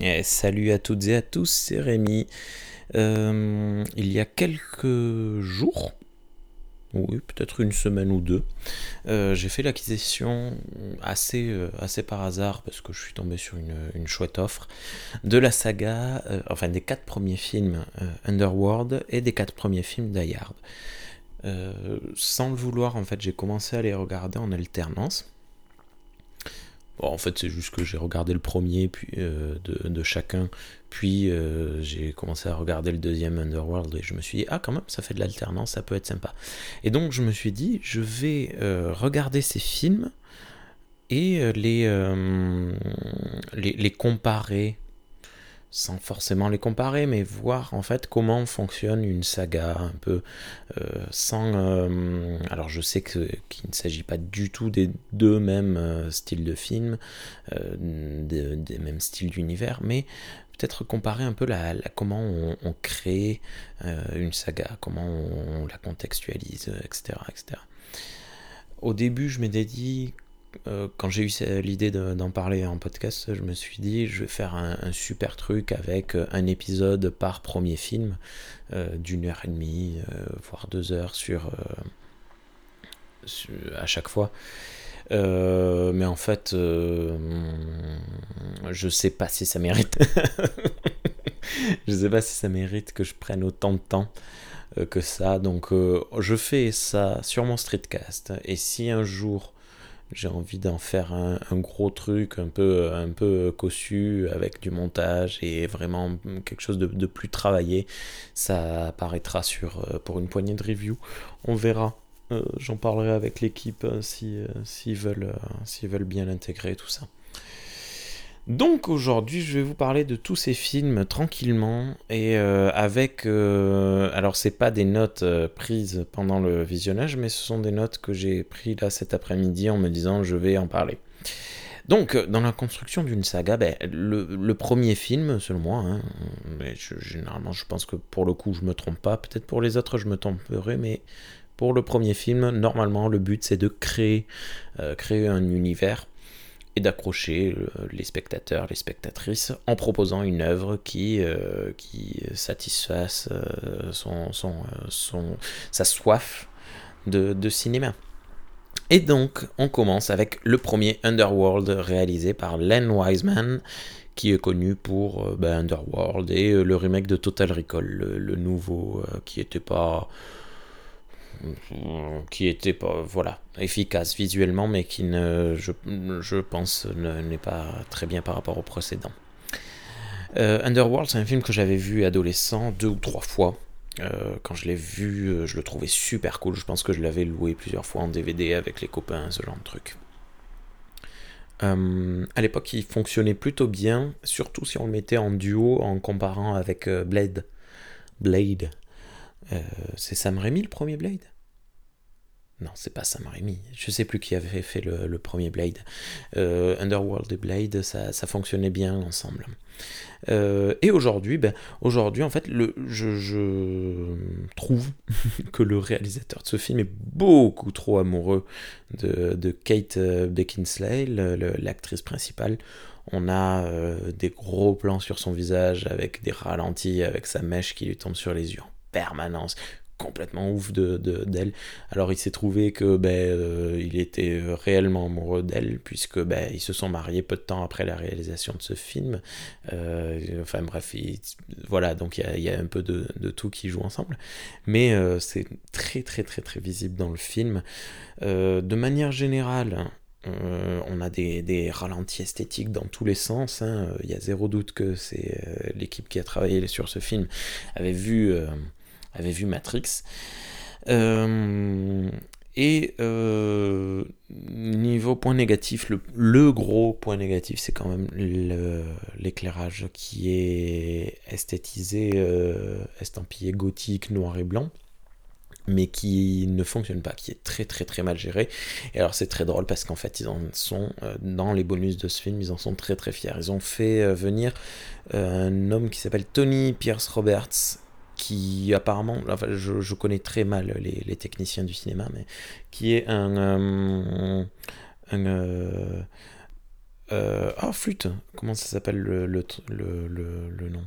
Et salut à toutes et à tous, c'est Rémi. Euh, il y a quelques jours, oui, peut-être une semaine ou deux, euh, j'ai fait l'acquisition assez, euh, assez par hasard, parce que je suis tombé sur une, chouette offre, de la saga, enfin des quatre premiers films Underworld et des quatre premiers films Die sans le vouloir, en fait, j'ai commencé à les regarder en alternance en fait, c'est juste que j'ai regardé le premier euh, de, chacun, puis euh, j'ai commencé à regarder le deuxième Underworld et je me suis dit, ah, quand même, ça fait de l'alternance, ça peut être sympa. Et donc, je me suis dit, je vais euh, regarder ces films et les, les comparer sans forcément les comparer, mais voir en fait comment fonctionne une saga un peu euh, sans. Euh, alors je sais qu'il ne s'agit pas du tout des deux mêmes euh, styles de film, des, mêmes styles d'univers, mais peut-être comparer un peu la, comment on, on crée une saga, comment on, la contextualise, etc., etc. Au début, je m'étais dit euh, quand j'ai eu l'idée d'en parler en podcast, je me suis dit, je vais faire un, super truc avec euh, un épisode par premier film, euh, d'une heure et demie, voire deux heures sur, à chaque fois. mais en fait, je sais pas si ça mérite. je sais pas si ça mérite que je prenne autant de temps que ça. Donc, je fais ça sur mon streetcast. Et si un jour j'ai envie d'en faire un, gros truc un peu, un peu cossu avec du montage et vraiment quelque chose de, plus travaillé. Ça apparaîtra sur, euh, pour une poignée de reviews. On verra. Euh, j'en parlerai avec l'équipe euh, si, s'ils veulent, s'ils veulent bien l'intégrer, tout ça. Donc aujourd'hui, je vais vous parler de tous ces films tranquillement et euh, avec. Euh, alors, c'est pas des notes euh, prises pendant le visionnage, mais ce sont des notes que j'ai prises là cet après-midi en me disant je vais en parler. Donc, dans la construction d'une saga, ben, le, premier film, selon moi, hein, mais généralement, je pense que pour le coup, je me trompe pas. Peut-être pour les autres, je me tromperai, mais pour le premier film, normalement, le but c'est de créer, créer un univers d'accrocher les spectateurs, les spectatrices, en proposant une œuvre qui, euh, qui satisfasse euh, son, son, euh, son, sa soif de, de, cinéma. Et donc, on commence avec le premier Underworld réalisé par Len Wiseman, qui est connu pour ben, Underworld et le remake de Total Recall, le nouveau, qui n'était pas qui était pas voilà efficace visuellement mais qui ne je, je pense n'est pas très bien par rapport au précédent. Euh, Underworld c'est un film que j'avais vu adolescent deux ou trois fois. Euh, quand je l'ai vu euh, je le trouvais super cool. Je pense que je l'avais loué plusieurs fois en DVD avec les copains ce genre de truc. À l'époque il fonctionnait plutôt bien surtout si on le mettait en duo en comparant avec Blade. Blade euh, c'est Sam Raimi le premier Blade? Non, c'est pas Sam Raimi. Je sais plus qui avait fait le, premier Blade. Euh, Underworld et Blade, ça, fonctionnait bien ensemble. Euh, et aujourd'hui, ben, en fait, le, je, trouve que le réalisateur de ce film est beaucoup trop amoureux de, Kate Beckinsale, l'actrice principale. On a des gros plans sur son visage avec des ralentis, avec sa mèche qui lui tombe sur les yeux permanence complètement ouf de d'elle. Alors il s'est trouvé que ben euh, il était réellement amoureux d'elle puisque ben ils se sont mariés peu de temps après la réalisation de ce film. Euh, enfin bref, voilà donc il y a, un peu de, tout qui joue ensemble, mais euh, c'est très très très très visible dans le film. de manière générale. on a des, ralentis esthétiques dans tous les sens. Hein. Il y a zéro doute que c'est l'équipe qui a travaillé sur ce film avait vu avait vu Matrix. Euh, et euh, niveau point négatif, le, gros point négatif, c'est quand même l'éclairage qui est esthétisé, euh, estampillé gothique, noir et blanc mais qui ne fonctionne pas, qui est très très très mal géré. Et alors c'est très drôle parce qu'en fait ils en sont, dans les bonus de ce film, ils en sont très très fiers. Ils ont fait venir un homme qui s'appelle Tony Pierce Roberts, qui apparemment, enfin, je, connais très mal les, techniciens du cinéma, mais qui est un, euh, un, euh, oh, flûte Comment ça s'appelle le, le, le, nom?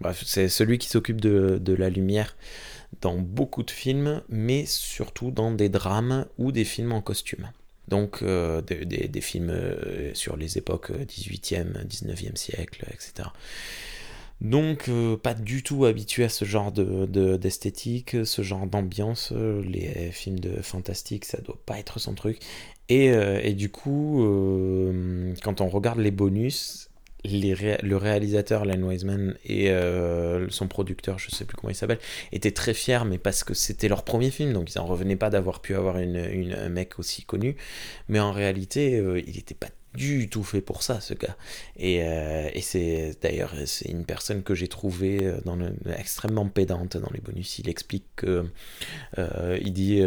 Bref, c'est celui qui s'occupe de, de, la lumière dans beaucoup de films, mais surtout dans des drames ou des films en costume. Donc des, des, des, films sur les époques 18e, 19e siècle, etc. Donc, euh, pas du tout habitué à ce genre d'esthétique, de, ce genre d'ambiance. Les films de fantastique, ça doit pas être son truc. Et, euh, et du coup, euh, quand on regarde les bonus, le réalisateur Len Wiseman et son producteur, je sais plus comment il s'appelle, étaient très fiers, mais parce que c'était leur premier film, donc ils en revenaient pas d'avoir pu avoir une, une, un mec aussi connu. Mais en réalité, il n'était pas du tout fait pour ça, ce gars. Et, euh, et c'est d'ailleurs c'est une personne que j'ai trouvée euh, extrêmement pédante dans les bonus. Il explique que euh, il dit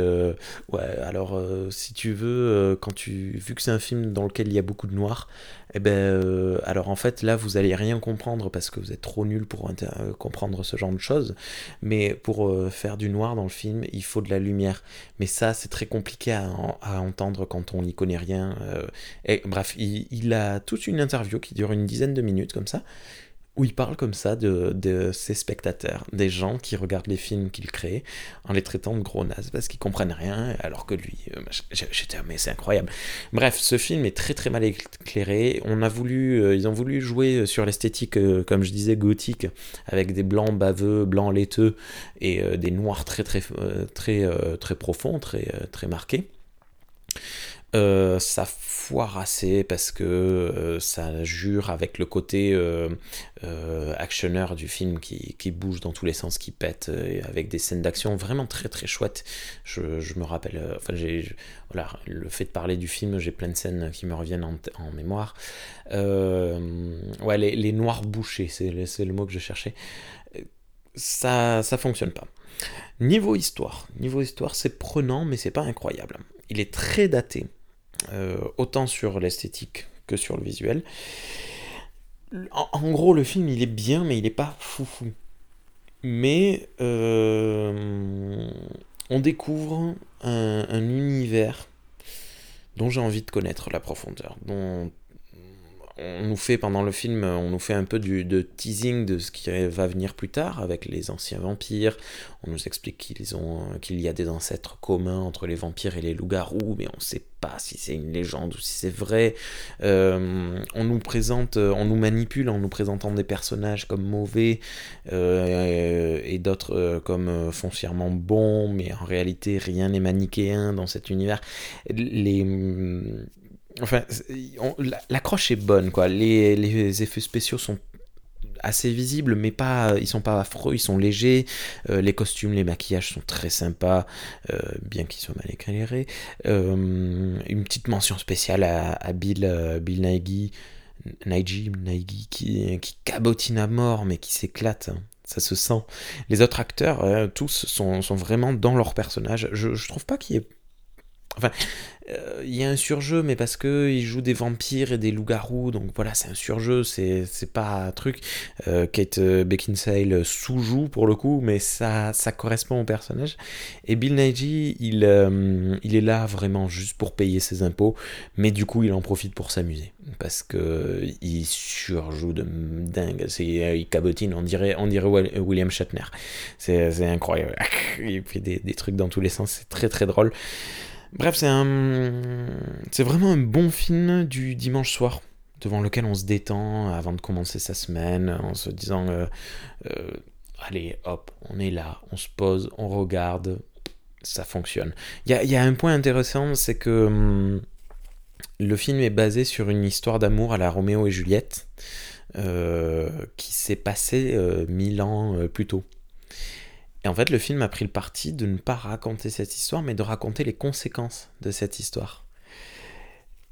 ouais alors si tu veux quand tu vu que c'est un film dans lequel il y a beaucoup de noir, eh ben alors en fait là vous allez rien comprendre parce que vous êtes trop nul pour comprendre ce genre de choses. Mais pour faire du noir dans le film, il faut de la lumière. Mais ça c'est très compliqué à, entendre quand on n'y connaît rien. et bref il, a toute une interview qui dure une dizaine de minutes comme ça, où il parle comme ça de, ses spectateurs, des gens qui regardent les films qu'il crée, en les traitant de gros nazes parce qu'ils comprennent rien, alors que lui, euh, j'étais, mais c'est incroyable. Bref, ce film est très très mal éclairé. On a voulu, euh, ils ont voulu jouer sur l'esthétique, euh, comme je disais, gothique, avec des blancs baveux, blancs laiteux et des noirs très très très très, profonds, très très marqués. Euh, ça foire assez parce que euh, ça jure avec le côté euh, actionneur du film qui, bouge dans tous les sens, qui pète, avec des scènes d'action vraiment très très chouettes. Je, me rappelle, enfin j'ai, le fait de parler du film, j'ai plein de scènes qui me reviennent en, mémoire. ouais, les, noirs bouchés, c'est le, le mot que je cherchais. Ça, ça fonctionne pas. Niveau histoire, niveau histoire, c'est prenant, mais c'est pas incroyable. Il est très daté. Euh, autant sur l'esthétique que sur le visuel. En, gros, le film, il est bien, mais il n'est pas foufou. Mais euh, on découvre un, un univers dont j'ai envie de connaître la profondeur, on nous fait pendant le film, on nous fait un peu du, de teasing de ce qui va venir plus tard avec les anciens vampires. On nous explique qu'il y a des ancêtres communs entre les vampires et les loups-garous, mais on ne sait pas si c'est une légende ou si c'est vrai. Euh, on nous présente, on nous manipule en nous présentant des personnages comme mauvais euh, et d'autres euh, comme foncièrement bons, mais en réalité rien n'est manichéen dans cet univers. Les Enfin, l'accroche est bonne, quoi. Les, effets spéciaux sont assez visibles, mais pas, ils sont pas affreux, ils sont légers. Euh, les costumes, les maquillages sont très sympas, euh, bien qu'ils soient mal éclairés. Euh, une petite mention spéciale à, Bill, Bill Nighy, Nighy, qui, cabotine à mort, mais qui s'éclate. Hein. Ça se sent. Les autres acteurs, tous, sont, sont, vraiment dans leur personnage. Je, je trouve pas qu'il y ait Enfin, euh, il y a un surjeu, mais parce que il joue des vampires et des loups-garous, donc voilà, c'est un surjeu, c'est, pas un truc. Euh, Kate euh, Beckinsale sous-joue pour le coup, mais ça, ça correspond au personnage. Et Bill Nighy, il, il est là vraiment juste pour payer ses impôts, mais du coup, il en profite pour s'amuser, parce que il surjoue de dingue. C'est, il cabotine, on dirait, on dirait William Shatner. C'est, incroyable. Il fait des, des trucs dans tous les sens, c'est très très drôle. Bref, c'est un, c'est vraiment un bon film du dimanche soir devant lequel on se détend avant de commencer sa semaine en se disant euh, euh, allez hop on est là on se pose on regarde ça fonctionne. Il y a, un point intéressant c'est que hum, le film est basé sur une histoire d'amour à la Roméo et Juliette euh, qui s'est passée mille ans plus tôt et en fait, le film a pris le parti de ne pas raconter cette histoire, mais de raconter les conséquences de cette histoire.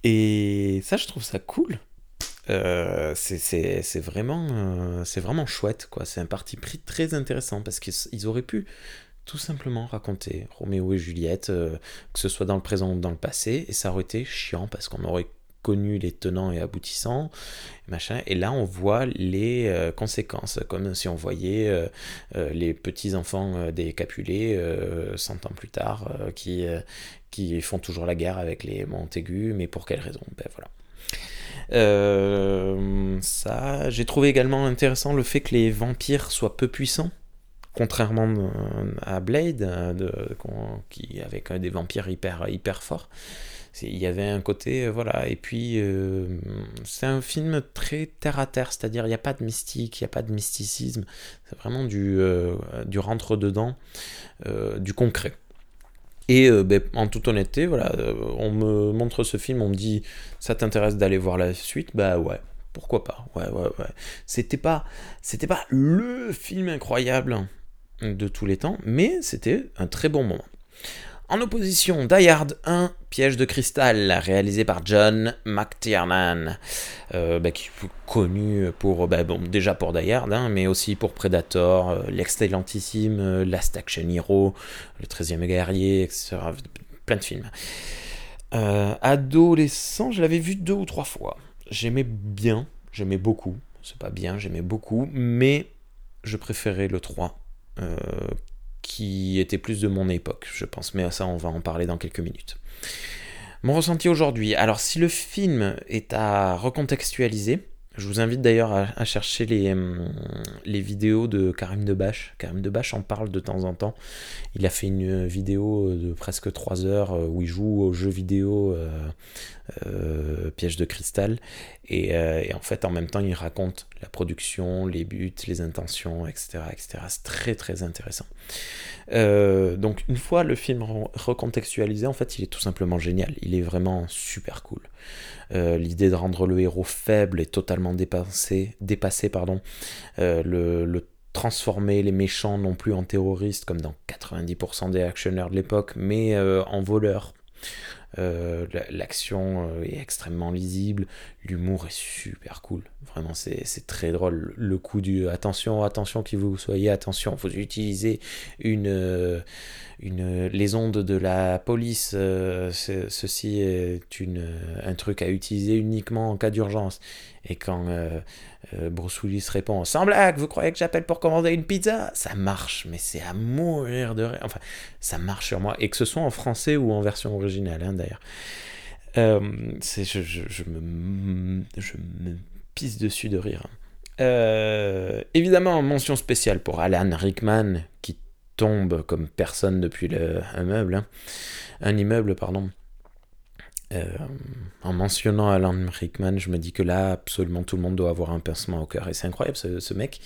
Et ça, je trouve ça cool. Euh, c'est vraiment, euh, c'est vraiment chouette, quoi. C'est un parti pris très intéressant parce qu'ils auraient pu tout simplement raconter Roméo et Juliette, euh, que ce soit dans le présent ou dans le passé, et ça aurait été chiant parce qu'on aurait connu les tenants et aboutissants, machin, et là on voit les euh, conséquences, comme si on voyait euh, euh, les petits-enfants des Capulets 100 ans plus tard, qui, qui font toujours la guerre avec les Montaigu, mais pour quelle raison? Ben voilà. ça, j'ai trouvé également intéressant le fait que les vampires soient peu puissants contrairement à Blade, de, qui avec des vampires hyper hyper forts il y avait un côté, euh, voilà, et puis euh, c'est un film très terre à terre, c'est-à-dire il n'y a pas de mystique, il n'y a pas de mysticisme, c'est vraiment du, euh, du rentre-dedans, du concret. Et ben, en toute honnêteté, voilà, on me montre ce film, on me dit ça t'intéresse d'aller voir la suite, bah ouais, pourquoi pas, ouais, ouais, ouais. C'était pas, c'était pas le film incroyable de tous les temps, mais c'était un très bon moment. En opposition, Die Hard 1, Piège de cristal, réalisé par John McTiernan, euh, bah, qui est connu pour, bah, bon, déjà pour Die Hard, hein, mais aussi pour Predator, euh, l'excellentissime euh, Last Action Hero, Le 13e guerrier, etc. Plein de films. adolescent, je l'avais vu deux ou trois fois. J'aimais bien, j'aimais beaucoup. C'est pas bien, j'aimais beaucoup, mais je préférais le 3 qui était plus de mon époque, je pense. Mais ça, on va en parler dans quelques minutes. Mon ressenti aujourd'hui. Alors, si le film est à recontextualiser, je vous invite d'ailleurs à, chercher les, hum, les vidéos de Karim Debache. Karim Debache en parle de temps en temps. Il a fait une vidéo de presque 3 heures euh, où il joue au jeu vidéo euh, euh, Piège de cristal. Et, en fait, en même temps, il raconte la production, les buts, les intentions, etc. etc. C'est très très intéressant. donc, une fois le film recontextualisé, en fait, il est tout simplement génial. Il est vraiment super cool. L'idée de rendre le héros faible et totalement dépassé, dépassé pardon, le, transformer les méchants non plus en terroristes comme dans 90% des actionneurs de l'époque, mais en voleurs. Euh, l'action euh, est extrêmement lisible, l'humour est super cool. Vraiment, c'est très drôle. Le coup du attention, attention qui vous soyez, attention, vous utilisez une, euh, une, les ondes de la police. ceci est une, un truc à utiliser uniquement en cas d'urgence. Et quand Bruce Willis répond Sans blague, vous croyez que j'appelle pour commander une pizza? Ça marche, mais c'est à mourir de rire. Enfin, ça marche sur moi. Et que ce soit en français ou en version originale, hein, d'ailleurs. Euh, je, me, pisse dessus de rire. Euh, évidemment, mention spéciale pour Alan Rickman, qui tombe comme personne depuis le, un meuble. Hein. Un immeuble, pardon. Euh, en mentionnant Alan Rickman, je me dis que là, absolument tout le monde doit avoir un pincement au cœur. Et c'est incroyable, ce, mec.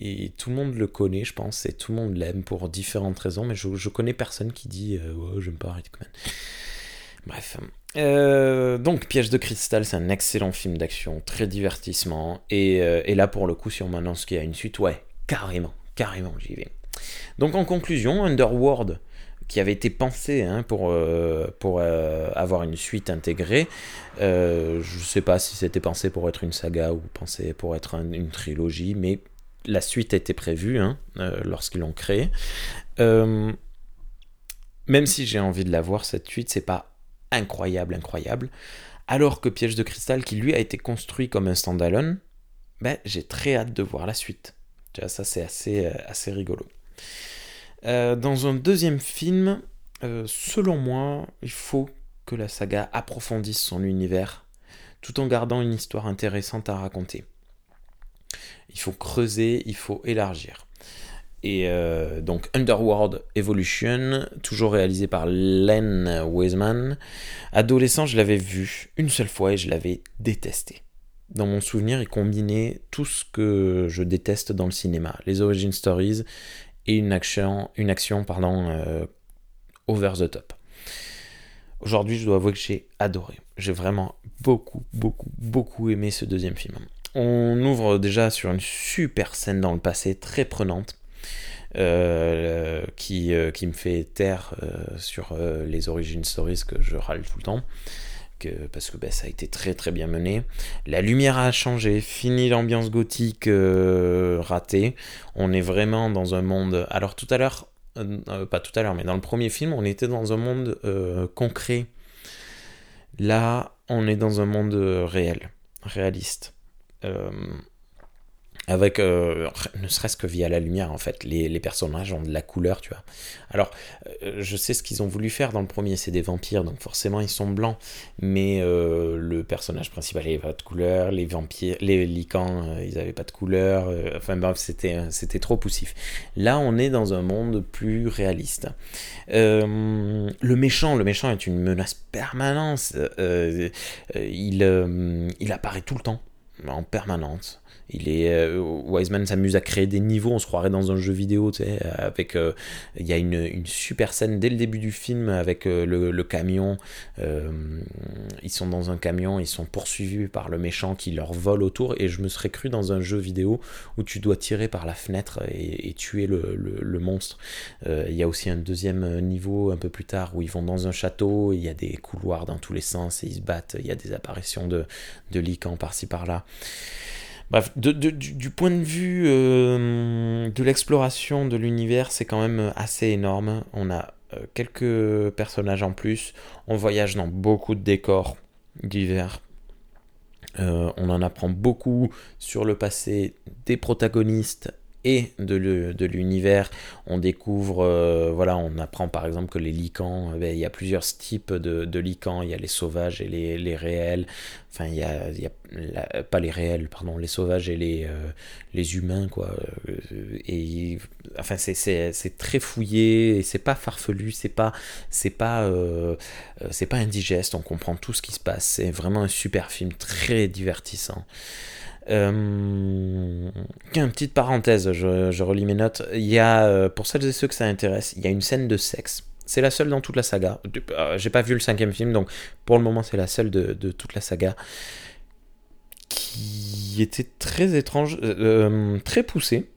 Et tout le monde le connaît, je pense, et tout le monde l'aime pour différentes raisons, mais je, je connais personne qui dit euh, oh, j'aime pas Rickman. Bref. Euh, donc, Piège de cristal, c'est un excellent film d'action, très divertissement. Et, et, là, pour le coup, si on m'annonce qu'il y a une suite, ouais, carrément, carrément, j'y vais. Donc, en conclusion, Underworld qui avait été pensé hein, pour, euh, pour euh, avoir une suite intégrée. Euh, je ne sais pas si c'était pensé pour être une saga ou pensé pour être une trilogie, mais la suite était prévue hein, lorsqu'ils l'ont créé. même si j'ai envie de la voir, cette suite, c'est pas incroyable, incroyable. Alors que Piège de Cristal, qui lui a été construit comme un standalone, ben, j'ai très hâte de voir la suite. Ça, c'est assez, assez rigolo. Euh, dans un deuxième film, euh, selon moi, il faut que la saga approfondisse son univers tout en gardant une histoire intéressante à raconter. Il faut creuser, il faut élargir. Et euh, donc Underworld Evolution, toujours réalisé par Len Wiseman. Adolescent, je l'avais vu une seule fois et je l'avais détesté. Dans mon souvenir, il combinait tout ce que je déteste dans le cinéma. Les origin stories et une action, une action pardon, euh, over the top. Aujourd'hui, je dois avouer que j'ai adoré. J'ai vraiment beaucoup, beaucoup, beaucoup aimé ce deuxième film. On ouvre déjà sur une super scène dans le passé, très prenante, euh, qui, euh, qui me fait taire sur les origines stories que je râle tout le temps parce que ben, ça a été très très bien mené. La lumière a changé, fini l'ambiance gothique euh, ratée. On est vraiment dans un monde. Alors tout à l'heure, euh, euh, pas tout à l'heure, mais dans le premier film, on était dans un monde concret. Là, on est dans un monde réel, réaliste. Avec euh, ne serait-ce que via la lumière en fait. Les, personnages ont de la couleur tu vois. Alors euh, je sais ce qu'ils ont voulu faire dans le premier c'est des vampires donc forcément ils sont blancs. Mais euh, le personnage principal avait pas de couleur les vampires les licans ils avaient pas de couleur enfin bref c'était c'était trop poussif. Là on est dans un monde plus réaliste. Le méchant le méchant est une menace permanente. Il il apparaît tout le temps en permanence il est euh, Wiseman s'amuse à créer des niveaux, on se croirait dans un jeu vidéo, tu sais, avec euh, il y a une, une, super scène dès le début du film avec euh, le, camion. ils sont dans un camion, ils sont poursuivis par le méchant qui leur vole autour, et je me serais cru dans un jeu vidéo où tu dois tirer par la fenêtre et, tuer le, le monstre. il y a aussi un deuxième niveau un peu plus tard où ils vont dans un château, il y a des couloirs dans tous les sens et ils se battent, il y a des apparitions de, de licans par-ci par-là. Bref, du, point de vue euh, de l'exploration de l'univers, c'est quand même assez énorme. On a euh, quelques personnages en plus. On voyage dans beaucoup de décors divers. Euh, on en apprend beaucoup sur le passé des protagonistes et de l'univers. On découvre, euh, voilà, on apprend par exemple que les licans, eh ben, il y a plusieurs types de, de, licans, il y a les sauvages et les, les réels, enfin il y a, pas les réels, pardon, les sauvages et les, euh, les humains, quoi. Euh, et enfin c'est très fouillé, et c'est pas farfelu, c'est pas, c'est pas, c'est pas indigeste, on comprend tout ce qui se passe, c'est vraiment un super film, très divertissant. Euh, une petite parenthèse, je, relis mes notes. Il y a, euh, pour celles et ceux que ça intéresse, il y a une scène de sexe. C'est la seule dans toute la saga. Euh, j'ai pas vu le cinquième film, donc pour le moment c'est la seule de, toute la saga. Qui était très étrange, très poussée.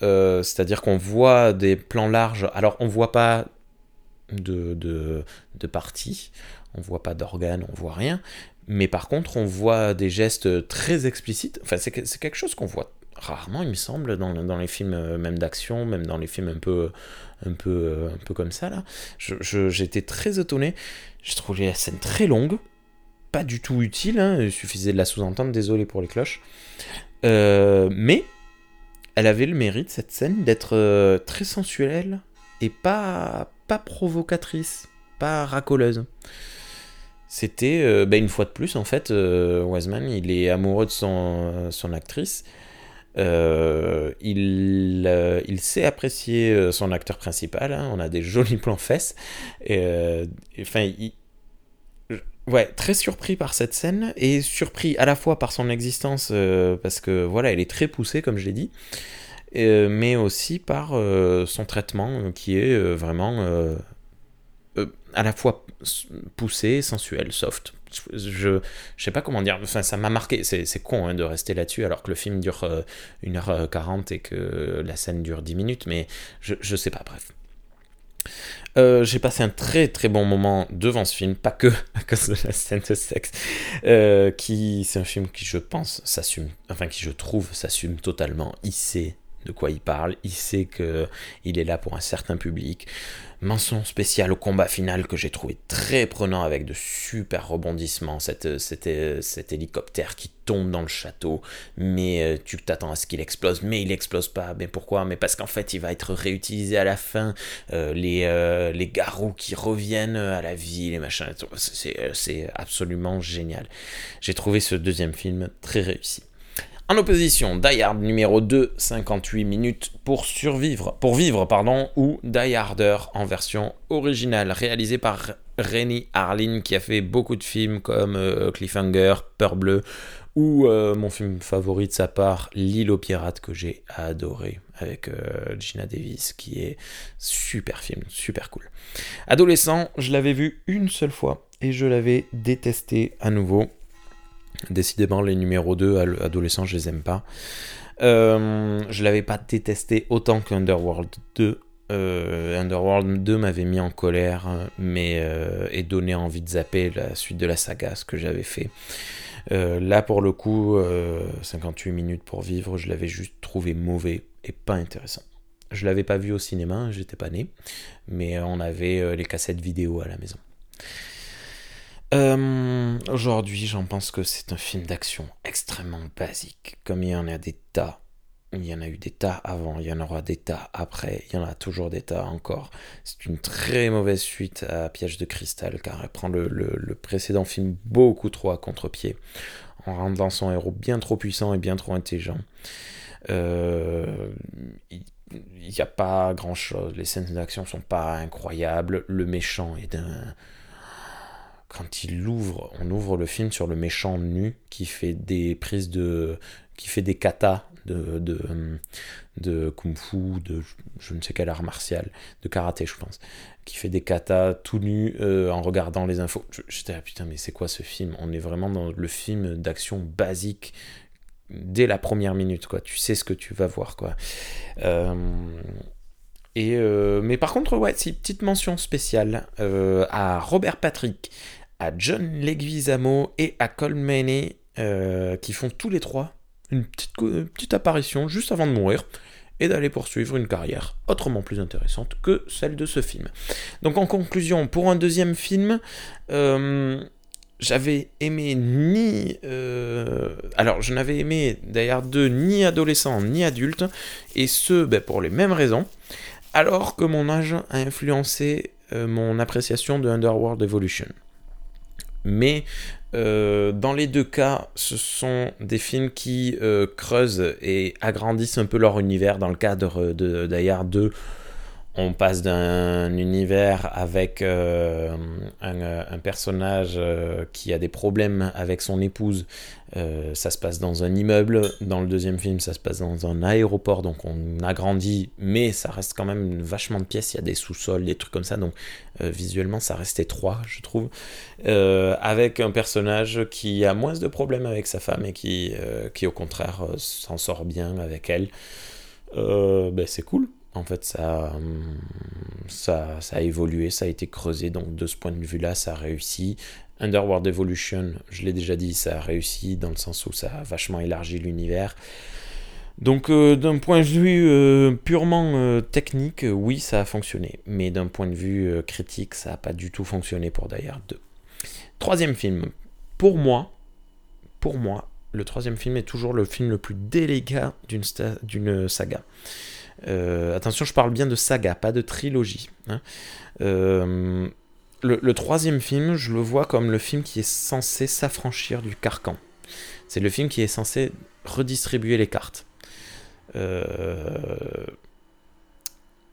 C'est-à-dire qu'on voit des plans larges. Alors on voit pas de, de, de parties, on voit pas d'organes, on voit rien, mais par contre, on voit des gestes très explicites. Enfin, c'est quelque chose qu'on voit rarement, il me semble, dans, les films euh, même d'action, même dans les films un peu, un peu, euh, un peu comme ça. là. J'étais très étonné. J'ai trouvé la scène très longue, pas du tout utile. Hein. Il suffisait de la sous-entendre. Désolé pour les cloches. Euh, mais elle avait le mérite, cette scène, d'être très sensuelle et pas, pas provocatrice, pas racoleuse c'était euh, bah, une fois de plus en fait euh, Wiseman il est amoureux de son, son actrice euh, il, il sait apprécier son acteur principal hein. on a des jolis plans fesses enfin ouais très surpris par cette scène et surpris à la fois par son existence parce que voilà elle est très poussée comme je l'ai dit mais aussi par son traitement qui est vraiment à la fois poussé, sensuel, soft. Je, je sais pas comment dire, enfin ça m'a marqué, c'est con hein, de rester là-dessus alors que le film dure 1h40 euh, et que la scène dure 10 minutes, mais je, je sais pas, bref. Euh, j'ai passé un très très bon moment devant ce film, pas que à cause de la scène de sexe, euh, qui c'est un film qui je pense s'assume, enfin qui je trouve s'assume totalement. Sait de quoi il parle, il sait que il est là pour un certain public. Mention spéciale au combat final que j'ai trouvé très prenant avec de super rebondissements. Cet hélicoptère qui tombe dans le château, mais euh, tu t'attends à ce qu'il explose, mais il explose pas. Mais pourquoi? Mais parce qu'en fait, il va être réutilisé à la fin. Euh, les, euh, les garous qui reviennent à la vie, les machins. C'est absolument génial. J'ai trouvé ce deuxième film très réussi. En opposition, Die Hard numéro 2, 58 minutes pour survivre, pour vivre, pardon, ou Die Harder en version originale, réalisé par Rennie Harlin qui a fait beaucoup de films comme euh, Cliffhanger, Peur Bleu, ou euh, mon film favori de sa part, L'île aux pirates que j'ai adoré avec euh, Gina Davis, qui est super film, super cool. Adolescent, je l'avais vu une seule fois et je l'avais détesté à nouveau. Décidément, les numéros 2 adolescents, je les aime pas. Euh, je l'avais pas détesté autant qu'Underworld 2. Euh, Underworld 2 m'avait mis en colère, mais euh, et donné envie de zapper la suite de la saga, ce que j'avais fait. Là, pour le coup, 58 minutes pour vivre, je l'avais juste trouvé mauvais et pas intéressant. Je l'avais pas vu au cinéma, j'étais pas né, mais on avait les cassettes vidéo à la maison. Euh, aujourd'hui, j'en pense que c'est un film d'action extrêmement basique, comme il y en a des tas. Il y en a eu des tas avant, il y en aura des tas après, il y en a toujours des tas encore. C'est une très mauvaise suite à Piège de cristal, car elle prend le, précédent film beaucoup trop à contre-pied, en rendant son héros bien trop puissant et bien trop intelligent. Euh, il n'y a pas grand chose, les scènes d'action sont pas incroyables, le méchant est d'un quand il ouvre, on ouvre le film sur le méchant nu qui fait des prises de, qui fait des katas de, de, de kung fu, de je ne sais quel art martial, de karaté je pense, qui fait des katas tout nu euh, en regardant les infos. J'étais putain mais c'est quoi ce film? On est vraiment dans le film d'action basique dès la première minute quoi. Tu sais ce que tu vas voir quoi. Euh, et euh, mais par contre, ouais, petite mention spéciale à Robert Patrick, à John Leguizamo et à Colmany, euh, qui font tous les trois une petite, apparition juste avant de mourir et d'aller poursuivre une carrière autrement plus intéressante que celle de ce film. Donc en conclusion, pour un deuxième film, euh, j'avais aimé ni... Euh, alors je n'avais aimé d'ailleurs deux ni adolescents ni adultes, et ce ben, pour les mêmes raisons, alors que mon âge a influencé mon appréciation de Underworld Evolution. Mais euh, dans les deux cas, ce sont des films qui euh, creusent et agrandissent un peu leur univers. Dans le cadre de 2, on passe d'un univers avec euh, un, personnage euh, qui a des problèmes avec son épouse. Euh, ça se passe dans un immeuble. Dans le deuxième film, ça se passe dans un aéroport. Donc on agrandit, mais ça reste quand même vachement de pièces. Il y a des sous-sols, des trucs comme ça. Donc visuellement, ça reste étroit, je trouve. avec un personnage qui a moins de problèmes avec sa femme et qui, qui au contraire, s'en sort bien avec elle. Ben, c'est cool en fait, ça, ça, ça a évolué, ça a été creusé. Donc, de ce point de vue-là, ça a réussi. Underworld Evolution, je l'ai déjà dit, ça a réussi dans le sens où ça a vachement élargi l'univers. Donc, euh, d'un point de vue euh, purement euh, technique, oui, ça a fonctionné. Mais d'un point de vue critique, ça n'a pas du tout fonctionné pour d'ailleurs 2. Troisième film. Pour moi, pour moi, le troisième film est toujours le film le plus délicat d'une saga. Euh, attention, je parle bien de saga, pas de trilogie. Hein. Euh, le, troisième film, je le vois comme le film qui est censé s'affranchir du carcan. C'est le film qui est censé redistribuer les cartes. Euh,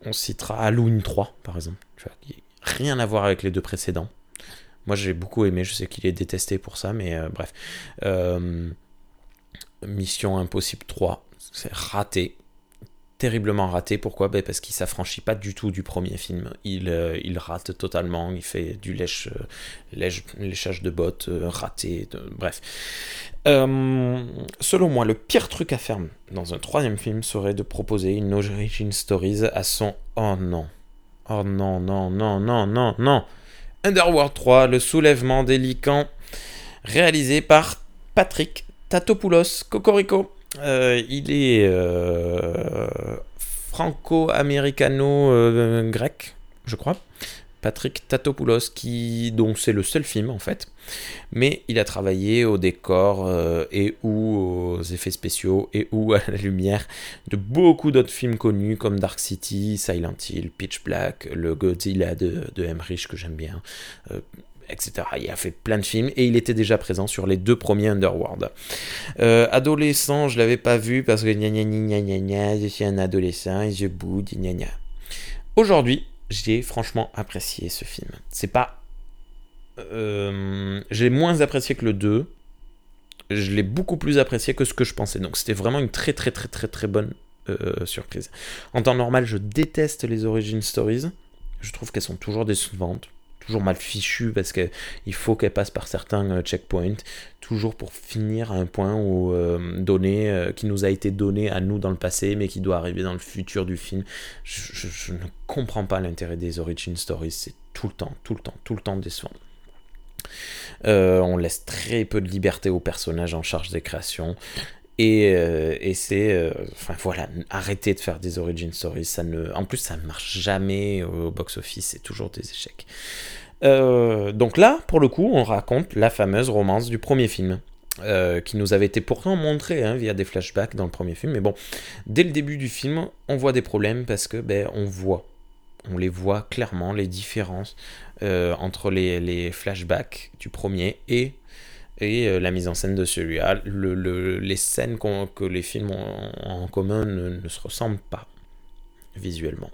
on citera Halloween 3, par exemple, rien à voir avec les deux précédents. Moi, j'ai beaucoup aimé, je sais qu'il est détesté pour ça, mais bref. Mission Impossible 3, c'est raté terriblement raté. Pourquoi? Ben Parce qu'il s'affranchit pas du tout du premier film. Il, euh, il rate totalement. Il fait du lèche, euh, léchage de bottes euh, raté. bref. selon moi, le pire truc à faire dans un troisième film serait de proposer une origin stories à son oh non. Oh non, non, non, non, non, non. Underworld 3, le soulèvement des réalisé par Patrick Tatopoulos Cocorico. Euh, il est euh, franco-américano-grec, je crois. Patrick Tatopoulos, qui donc c'est le seul film en fait, mais il a travaillé au décor euh, et ou aux effets spéciaux et ou à la lumière de beaucoup d'autres films connus comme Dark City, Silent Hill, Pitch Black, le Godzilla de, de Emmerich que j'aime bien, etc. Il a fait plein de films et il était déjà présent sur les deux premiers Underworld. Euh, adolescent, je l'avais pas vu parce que gna gna gna gna gna, je suis un adolescent et je boude, gna gna. Aujourd'hui, j'ai franchement apprécié ce film. C'est pas. Euh, j'ai moins apprécié que le 2. Je l'ai beaucoup plus apprécié que ce que je pensais. Donc c'était vraiment une très très très très très bonne euh, surprise. En temps normal, je déteste les origin stories. Je trouve qu'elles sont toujours décevantes toujours mal fichu parce qu'il faut qu'elle passe par certains euh, checkpoints, toujours pour finir à un point où, euh, donné, euh, qui nous a été donné à nous dans le passé, mais qui doit arriver dans le futur du film. Je, ne comprends pas l'intérêt des origin stories, c'est tout le temps, tout le temps, tout le temps décevant. on laisse très peu de liberté aux personnages en charge des créations. Et, et c'est. enfin voilà, arrêtez de faire des origin stories. Ça ne, en plus, ça ne marche jamais au box-office, c'est toujours des échecs. donc là, pour le coup, on raconte la fameuse romance du premier film. qui nous avait été pourtant montrée hein, via des flashbacks dans le premier film. Mais bon, dès le début du film, on voit des problèmes parce que ben, on voit, on les voit clairement, les différences entre les, les, flashbacks du premier et et euh, la mise en scène de celui-là. Le, les scènes que les films ont en commun ne, se ressemblent pas visuellement.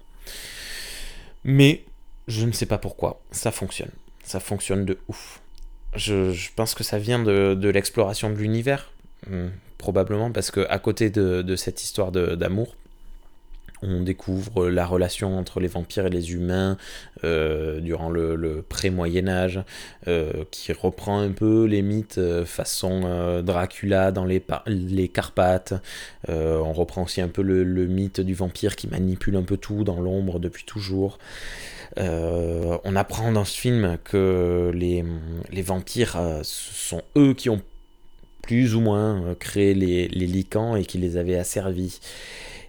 Mais je ne sais pas pourquoi, ça fonctionne. Ça fonctionne de ouf. Je, pense que ça vient de, l'exploration de l'univers, hmm, probablement parce que à côté de cette histoire d'amour, on découvre la relation entre les vampires et les humains euh, durant le, pré-Moyen Âge, euh, qui reprend un peu les mythes euh, façon Dracula dans les, les Carpates. on reprend aussi un peu le, mythe du vampire qui manipule un peu tout dans l'ombre depuis toujours. on apprend dans ce film que les, vampires sont eux qui ont plus ou moins créé les, les licans et qui les avaient asservis.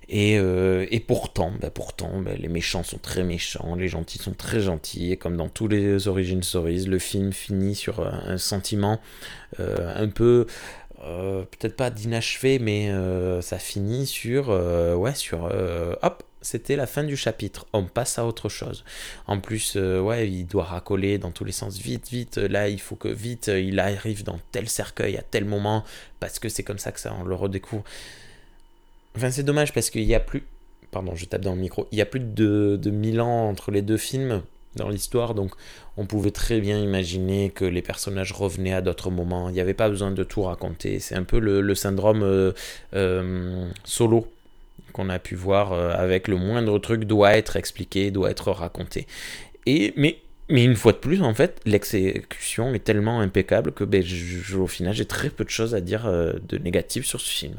Et, euh, et pourtant, bah pourtant bah, les méchants sont très méchants, les gentils sont très gentils, et comme dans tous les Origin Stories, le film finit sur un sentiment euh, un peu, euh, peut-être pas d'inachevé, mais ça finit sur, ouais, sur, hop, c'était la fin du chapitre, on passe à autre chose. En plus, ouais, il doit racoler dans tous les sens, vite, vite, là, il faut que vite, il arrive dans tel cercueil à tel moment, parce que c'est comme ça que ça, on le redécouvre. Enfin, c'est dommage parce qu'il y a plus. Pardon, je tape dans le micro. Il y a plus de, de 1000 ans entre les deux films dans l'histoire, donc on pouvait très bien imaginer que les personnages revenaient à d'autres moments. Il n'y avait pas besoin de tout raconter. C'est un peu le, syndrome euh, euh, solo qu'on a pu voir euh, avec le moindre truc doit être expliqué, doit être raconté. Et mais mais une fois de plus, en fait, l'exécution est tellement impeccable que ben, au final, j'ai très peu de choses à dire de négatif sur ce film.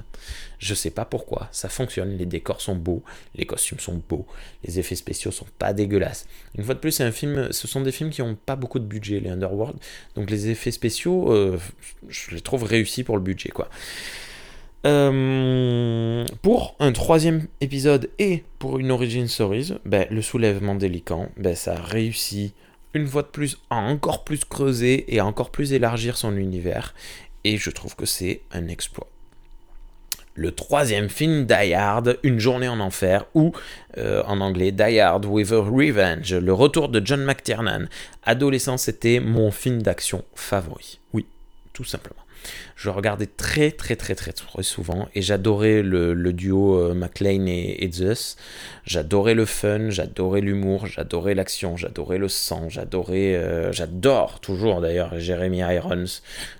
Je sais pas pourquoi, ça fonctionne, les décors sont beaux, les costumes sont beaux, les effets spéciaux sont pas dégueulasses. Une fois de plus, c'est un film, ce sont des films qui ont pas beaucoup de budget, les Underworld, donc les effets spéciaux, euh, je les trouve réussis pour le budget, quoi. Euh, pour un troisième épisode et pour une Origin Stories, ben, le soulèvement délicat, ben, ça a réussi une fois de plus à encore plus creuser et à encore plus élargir son univers. Et je trouve que c'est un exploit le troisième film Die Hard, Une journée en enfer, ou euh, en anglais Die Hard with a Revenge, le retour de John McTiernan. Adolescent, c'était mon film d'action favori. Oui, tout simplement. Je regardais très très très très très souvent et j'adorais le, duo euh, McLean et, Zeus. J'adorais le fun, j'adorais l'humour, j'adorais l'action, j'adorais le sang, j'adorais, euh, j'adore toujours d'ailleurs Jeremy Irons.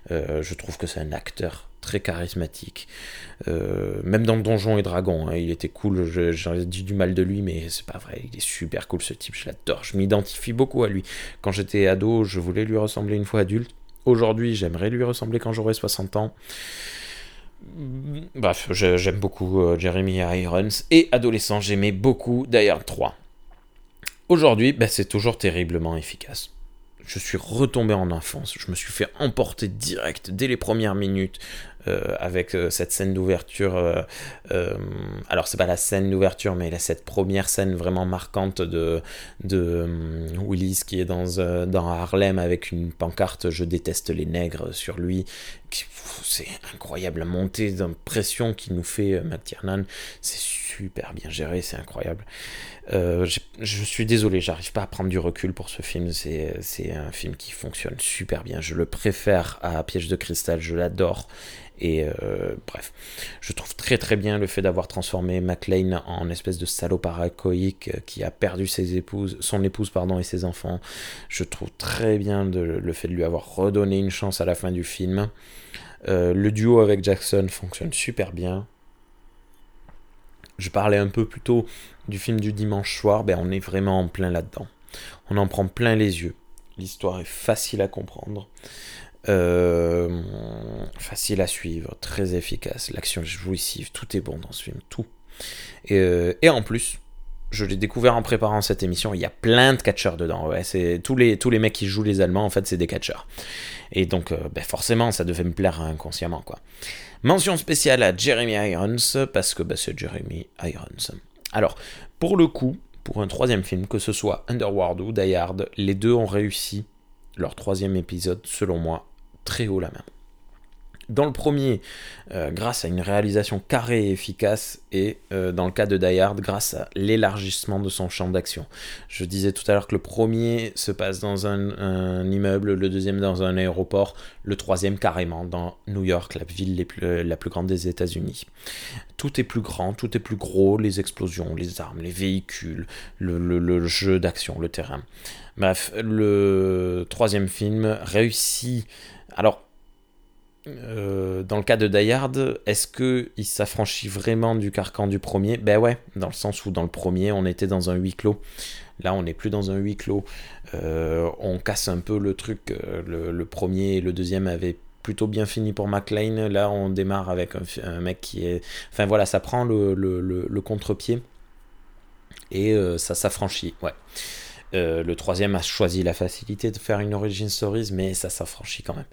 je trouve que c'est un acteur très charismatique. Euh, même dans Donjon et Dragon, hein, il était cool. J'en dit du mal de lui, mais c'est pas vrai. Il est super cool ce type, je l'adore. Je m'identifie beaucoup à lui. Quand j'étais ado, je voulais lui ressembler une fois adulte. Aujourd'hui, j'aimerais lui ressembler quand j'aurai 60 ans. Bref, j'aime beaucoup euh, Jeremy Irons. Et adolescent, j'aimais beaucoup d'ailleurs 3. Aujourd'hui, bah, c'est toujours terriblement efficace je suis retombé en enfance. Je me suis fait emporter direct dès les premières minutes euh, avec euh, cette scène d'ouverture. Euh, alors, c'est pas la scène d'ouverture, mais cette première scène vraiment marquante de, de Willis qui est dans, dans Harlem avec une pancarte Je déteste les nègres sur lui. C'est incroyable la montée d'impression qui nous fait McTiernan. C'est super bien géré, c'est incroyable. Je suis désolé, j'arrive pas à prendre du recul pour ce film. C'est un film qui fonctionne super bien. Je le préfère à Piège de cristal, je l'adore. Et euh, bref, je trouve très très bien le fait d'avoir transformé McLean en espèce de salaud paracoïque euh, qui a perdu ses épouses, son épouse pardon et ses enfants. Je trouve très bien le fait de lui avoir redonné une chance à la fin du film. Euh, le duo avec Jackson fonctionne super bien. Je parlais un peu plus tôt du film du dimanche soir, ben on est vraiment en plein là-dedans. On en prend plein les yeux. L'histoire est facile à comprendre. Euh, facile à suivre, très efficace, l'action jouissive, tout est bon dans ce film, tout. Et, euh, et en plus, je l'ai découvert en préparant cette émission, il y a plein de catcheurs dedans. C'est tous les, tous mecs qui jouent les Allemands, en fait, c'est des catcheurs. Et donc, euh, ben forcément, ça devait me plaire inconsciemment, quoi. Mention spéciale à Jeremy Irons, parce que ben, c'est Jeremy Irons. Alors, pour le coup, pour un troisième film, que ce soit Underworld ou Die Hard, les deux ont réussi leur troisième épisode, selon moi, très haut la main. Dans le premier, euh, grâce à une réalisation carrée et efficace, et euh, dans le cas de Die Hard, grâce à l'élargissement de son champ d'action. Je disais tout à l'heure que le premier se passe dans un, immeuble, le deuxième dans un aéroport, le troisième carrément dans New York, la ville la plus grande des États-Unis. Tout est plus grand, tout est plus gros, les explosions, les armes, les véhicules, le jeu d'action, le terrain. Bref, le troisième film réussit. Alors, euh, dans le cas de Die Hard, est-ce qu'il s'affranchit vraiment du carcan du premier? Ben ouais, dans le sens où dans le premier, on était dans un huis clos. Là, on n'est plus dans un huis clos. Euh, on casse un peu le truc. Euh, le, premier et le deuxième avaient plutôt bien fini pour McLean. Là, on démarre avec un, mec qui est... Enfin voilà, ça prend le, contre-pied. Et ça s'affranchit, ouais. le troisième a choisi la facilité de faire une origin stories, mais ça s'affranchit quand même.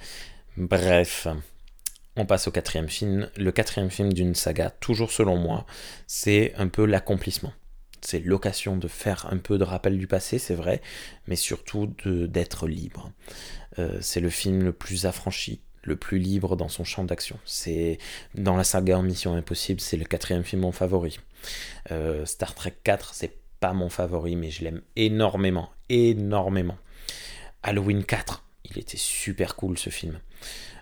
Bref, on passe au quatrième film. Le quatrième film d'une saga, toujours selon moi, c'est un peu l'accomplissement. C'est l'occasion de faire un peu de rappel du passé, c'est vrai, mais surtout d'être libre. Euh, c'est le film le plus affranchi, le plus libre dans son champ d'action. C'est dans la saga en Mission Impossible, c'est le quatrième film mon favori. Euh, Star Trek 4, c'est pas mon favori, mais je l'aime énormément, énormément. Halloween 4, il était super cool ce film.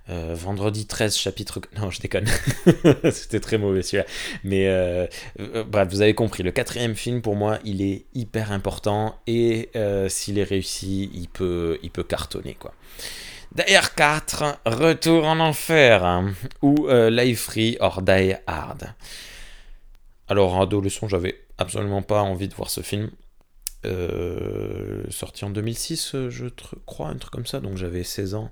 Euh, vendredi 13, chapitre. Non, je déconne. C'était très mauvais celui-là. Mais euh, euh, bref, vous avez compris. Le quatrième film, pour moi, il est hyper important. Et s'il est réussi, il peut, il peut cartonner. quoi. D'ailleurs 4, Retour en enfer. Hein, ou Life Free or Die Hard. Alors, en adolescent, j'avais absolument pas envie de voir ce film. Sorti en 2006, euh, je crois, un truc comme ça, donc j'avais 16 ans.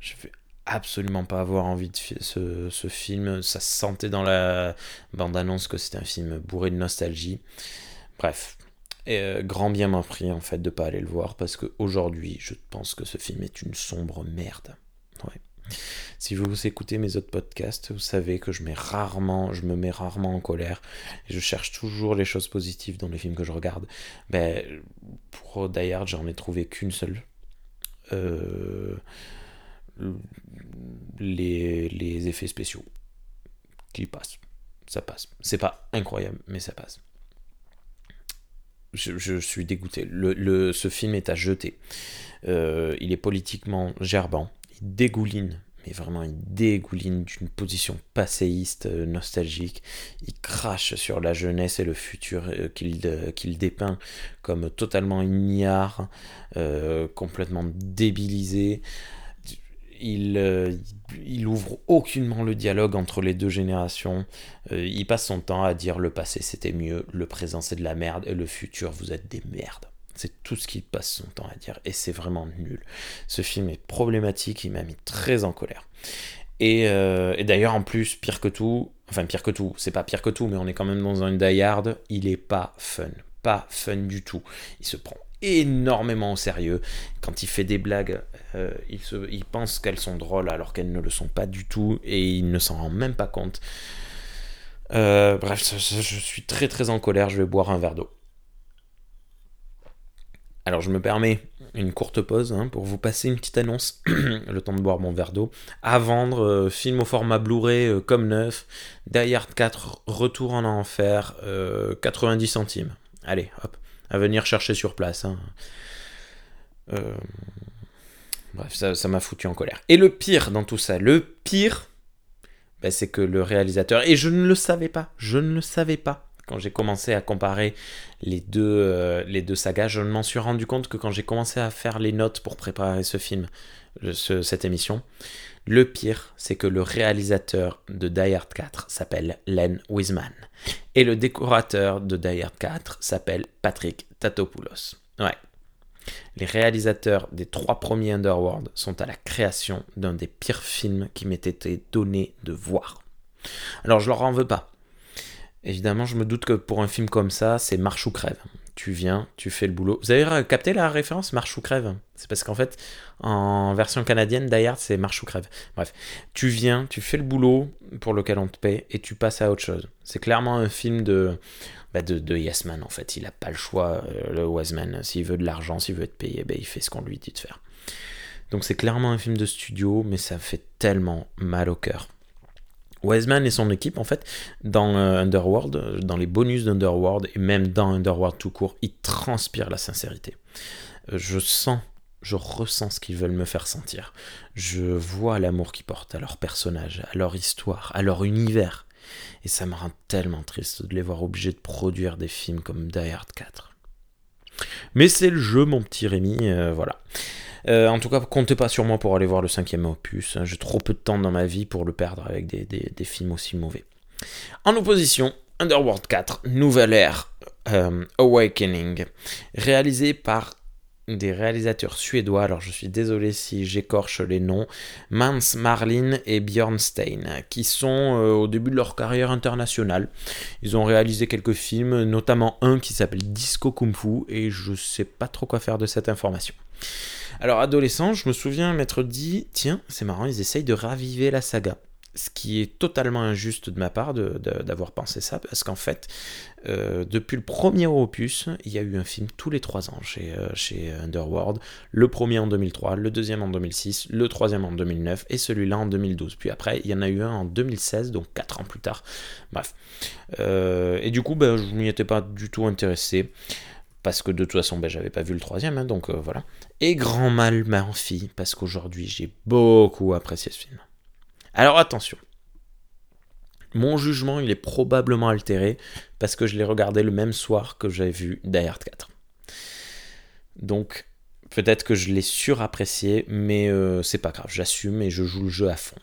Je vais absolument pas avoir envie de ce, film. Ça se sentait dans la bande-annonce que c'était un film bourré de nostalgie. Bref, euh, grand bien m'a pris en fait de pas aller le voir parce qu'aujourd'hui, je pense que ce film est une sombre merde. Si vous écoutez mes autres podcasts, vous savez que je, mets rarement, je me mets rarement en colère. Je cherche toujours les choses positives dans les films que je regarde. Ben, pour Die Hard, j'en ai trouvé qu'une seule. Euh, les, effets spéciaux qui passent. Ça passe. C'est pas incroyable, mais ça passe. Je, suis dégoûté. Le, ce film est à jeter. Euh, il est politiquement gerbant dégouline, mais vraiment il dégouline d'une position passéiste, euh, nostalgique. Il crache sur la jeunesse et le futur euh, qu'il dépeint comme totalement ignare, complètement débilisé. Il, il, ouvre aucunement le dialogue entre les deux générations. il passe son temps à dire le passé c'était mieux, le présent c'est de la merde et le futur vous êtes des merdes. C'est tout ce qu'il passe son temps à dire. Et c'est vraiment nul. Ce film est problématique, il m'a mis très en colère. Euh, et, d'ailleurs, en plus, pire que tout, enfin pire que tout, c'est pas pire que tout, mais on est quand même dans un die hard, il est pas fun. Pas fun du tout. Il se prend énormément au sérieux. Quand il fait des blagues, euh, il, se, il pense qu'elles sont drôles alors qu'elles ne le sont pas du tout et il ne s'en rend même pas compte. Euh, bref, je suis très très en colère, je vais boire un verre d'eau. Alors je me permets une courte pause hein, pour vous passer une petite annonce, le temps de boire mon verre d'eau. À vendre, euh, film au format Blu-ray comme neuf, Die Hard 4, Retour en enfer, 90 euh, centimes. Allez, hop, à venir chercher sur place. Hein. Bref, ça m'a foutu en colère. Et le pire dans tout ça, le pire, ben, c'est que le réalisateur, et je ne le savais pas, je ne le savais pas, quand j'ai commencé à comparer les deux, euh, les deux sagas, je m'en suis rendu compte que quand j'ai commencé à faire les notes pour préparer ce film, cette émission, le pire, c'est que le réalisateur de Die Hard 4 s'appelle Len Wiseman. Et le décorateur de Die Hard 4 s'appelle Patrick Tatopoulos. Ouais. Les réalisateurs des trois premiers Underworld sont à la création d'un des pires films qui m'ait été donné de voir. Alors je leur en veux pas. Évidemment, je me doute que pour un film comme ça, c'est marche ou crève. tu viens, tu fais le boulot. Vous avez capté la référence Marche ou crève? C'est parce qu'en fait, en version canadienne, Die c'est Marche ou crève. Bref, tu viens, tu fais le boulot pour lequel on te paie et tu passes à autre chose. C'est clairement un film de, bah de, Yes Man en fait. Il n'a pas le choix, euh, le Wiseman. S'il veut de l'argent, s'il veut être payé, bah, il fait ce qu'on lui dit de faire. Donc c'est clairement un film de studio, mais ça fait tellement mal au cœur. Wiseman et son équipe, en fait, dans euh, Underworld, euh, dans les bonus d'Underworld et même dans Underworld tout court, ils transpirent la sincérité. Euh, je sens, je ressens ce qu'ils veulent me faire sentir. Je vois l'amour qu'ils portent à leur personnage, à leur histoire, à leur univers. Et ça me rend tellement triste de les voir obligés de produire des films comme Die Hard 4. Mais c'est le jeu, mon petit Rémi, voilà. Euh, en tout cas, comptez pas sur moi pour aller voir le cinquième opus. J'ai trop peu de temps dans ma vie pour le perdre avec des, films aussi mauvais. En opposition, Underworld 4, Nouvelle Ère, euh, Awakening, réalisé par des réalisateurs suédois, alors je suis désolé si j'écorche les noms, Mans Marlin et Bjornstein, qui sont euh, au début de leur carrière internationale. Ils ont réalisé quelques films, notamment un qui s'appelle Disco Kung Fu, et je sais pas trop quoi faire de cette information. Alors, adolescent, je me souviens m'être dit, tiens, c'est marrant, ils essayent de raviver la saga. Ce qui est totalement injuste de ma part d'avoir pensé ça, parce qu'en fait, euh, depuis le premier opus, il y a eu un film tous les trois ans chez, euh, Underworld. Le premier en 2003, le deuxième en 2006, le troisième en 2009 et celui-là en 2012. Puis après, il y en a eu un en 2016, donc quatre ans plus tard. Bref. Euh, et du coup, ben, je n'y étais pas du tout intéressé parce que de toute façon, ben, j'avais pas vu le troisième, hein, donc euh, voilà. Et grand mal ma fille, parce qu'aujourd'hui, j'ai beaucoup apprécié ce film. Alors attention, mon jugement, il est probablement altéré, parce que je l'ai regardé le même soir que j'avais vu Die Hard 4. Donc, peut-être que je l'ai surapprécié, mais euh, c'est pas grave, j'assume et je joue le jeu à fond.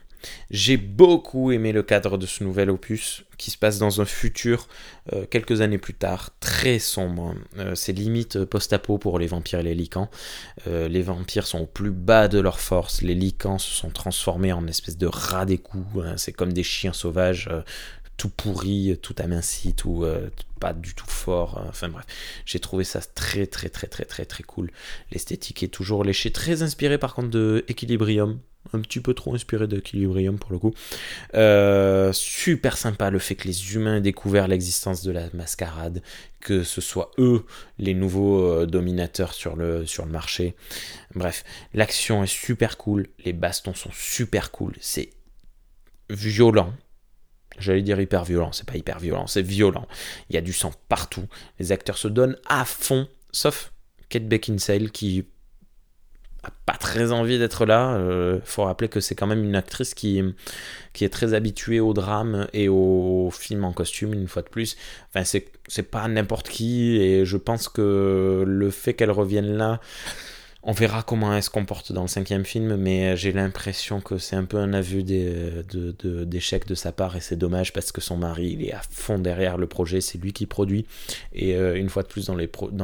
J'ai beaucoup aimé le cadre de ce nouvel opus qui se passe dans un futur euh, quelques années plus tard, très sombre. Euh, c'est limite post-apo pour les vampires et les licans. Euh, les vampires sont au plus bas de leur force, les licans se sont transformés en espèce de rats des coups. Hein. c'est comme des chiens sauvages tout pourri, tout aminci, tout pas du tout fort. enfin bref, j'ai trouvé ça très très très très très très cool. L'esthétique est toujours léchée, très inspirée par contre de Equilibrium, un petit peu trop inspiré d'Equilibrium pour le coup. Euh, super sympa le fait que les humains aient découvert l'existence de la mascarade, que ce soit eux les nouveaux euh, dominateurs sur le, sur le marché. Bref, l'action est super cool, les bastons sont super cool, c'est violent. J'allais dire hyper violent, c'est pas hyper violent, c'est violent. Il y a du sang partout, les acteurs se donnent à fond, sauf Kate Beckinsale qui pas très envie d'être là. Il euh, faut rappeler que c'est quand même une actrice qui, qui est très habituée au drame et au film en costume, une fois de plus. Enfin, c'est pas n'importe qui, et je pense que le fait qu'elle revienne là on verra comment elle se comporte dans le cinquième film, mais j'ai l'impression que c'est un peu un aveu d'échec de, sa part et c'est dommage parce que son mari il est à fond derrière le projet, c'est lui qui produit et euh, une fois de plus dans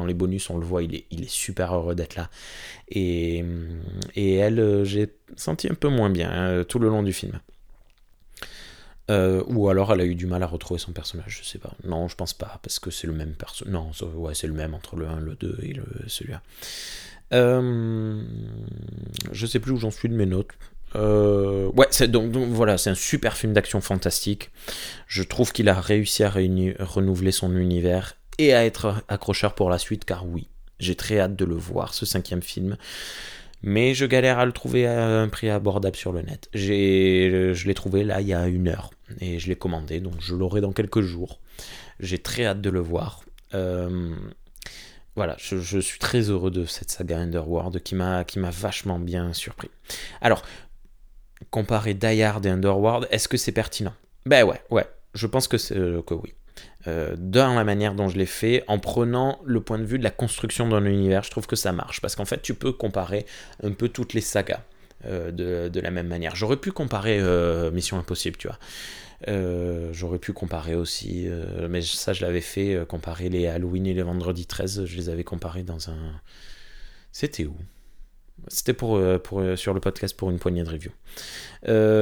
les, bonus on le voit, il est, super heureux d'être là et, et elle euh, j'ai senti un peu moins bien hein, tout le long du film. Euh, ou alors elle a eu du mal à retrouver son personnage, je sais pas. Non, je pense pas, parce que c'est le même personnage. Non, ouais, c'est le même entre le 1, le 2 et le, celui-là. Euh, je sais plus où j'en suis de mes notes. Euh, ouais, c'est donc, voilà, c'est un super film d'action fantastique. Je trouve qu'il a réussi à renouveler son univers et à être accrocheur pour la suite, car oui, j'ai très hâte de le voir, ce cinquième film. Mais je galère à le trouver à un prix abordable sur le net. Je l'ai trouvé là il y a une heure et je l'ai commandé, donc je l'aurai dans quelques jours. J'ai très hâte de le voir. Euh, voilà, je, suis très heureux de cette saga Underworld qui m'a vachement bien surpris. Alors, comparer Die Hard et Underworld, est-ce que c'est pertinent? Ben ouais, ouais, je pense que, euh, que oui. Euh, dans la manière dont je l'ai fait, en prenant le point de vue de la construction d'un univers, je trouve que ça marche. Parce qu'en fait, tu peux comparer un peu toutes les sagas euh, de, de, la même manière. J'aurais pu comparer Mission Impossible, tu vois. Euh, j'aurais pu comparer aussi, euh, mais ça je l'avais fait, euh, comparer les Halloween et les Vendredi 13, je les avais comparés dans un... C'était où? C'était pour, pour, sur le podcast pour une poignée de review.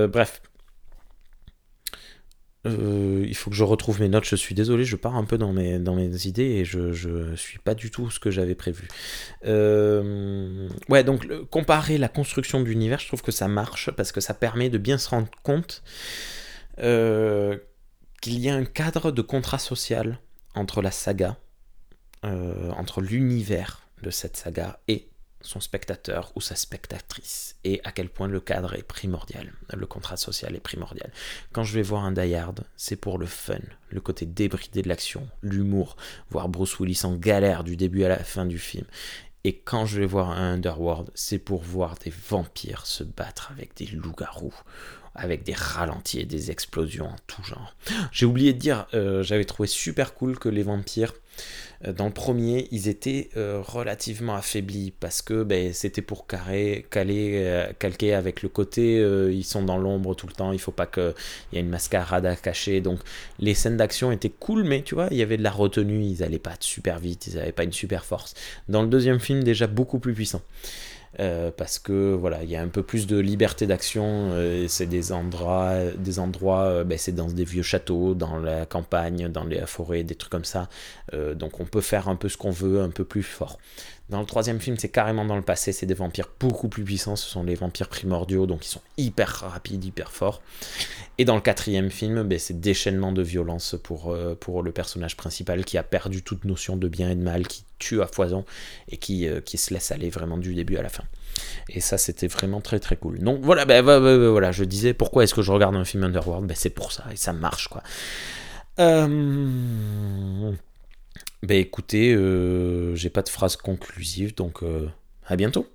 bref. Il faut que je retrouve mes notes. Je suis désolé, je pars un peu dans mes, dans mes idées et je ne suis pas du tout ce que j'avais prévu. Ouais, donc comparer la construction d'univers, je trouve que ça marche parce que ça permet de bien se rendre compte euh, qu'il y a un cadre de contrat social entre la saga, entre l'univers de cette saga et son spectateur ou sa spectatrice et à quel point le cadre est primordial, le contrat social est primordial. Quand je vais voir un Die Hard, c'est pour le fun, le côté débridé de l'action, l'humour, voir Bruce Willis en galère du début à la fin du film. Et quand je vais voir un Underworld, c'est pour voir des vampires se battre avec des loups-garous, avec des ralentis et des explosions en tout genre. J'ai oublié de dire, euh, j'avais trouvé super cool que les vampires euh, dans le premier, ils étaient euh, relativement affaiblis parce que ben, c'était pour carrer, caler, calquer avec le côté, ils sont dans l'ombre tout le temps, il faut pas qu'il y ait une mascarade à cacher. Donc les scènes d'action étaient cool, mais tu vois, il y avait de la retenue, ils allaient pas super vite, ils n'avaient pas une super force. Dans le deuxième film, déjà beaucoup plus puissant. Euh, parce que voilà, il y a un peu plus de liberté d'action. Euh, c'est des endroits, des euh, ben, c'est dans des vieux châteaux, dans la campagne, dans les forêts, des trucs comme ça. donc on peut faire un peu ce qu'on veut, un peu plus fort. Dans le troisième film, c'est carrément dans le passé, c'est des vampires beaucoup plus puissants, ce sont les vampires primordiaux, donc ils sont hyper rapides, hyper forts. Et dans le quatrième film, ben, c'est déchaînement de violence pour, euh, pour le personnage principal qui a perdu toute notion de bien et de mal, qui tue à foison et qui, euh, qui se laisse aller vraiment du début à la fin. Et ça, c'était vraiment très très cool. Donc voilà, ben, voilà je disais pourquoi est-ce que je regarde un film Underworld? Ben, C'est pour ça, et ça marche quoi. Euh... Ben écoutez, euh, j'ai pas de phrase conclusive, donc euh, à bientôt.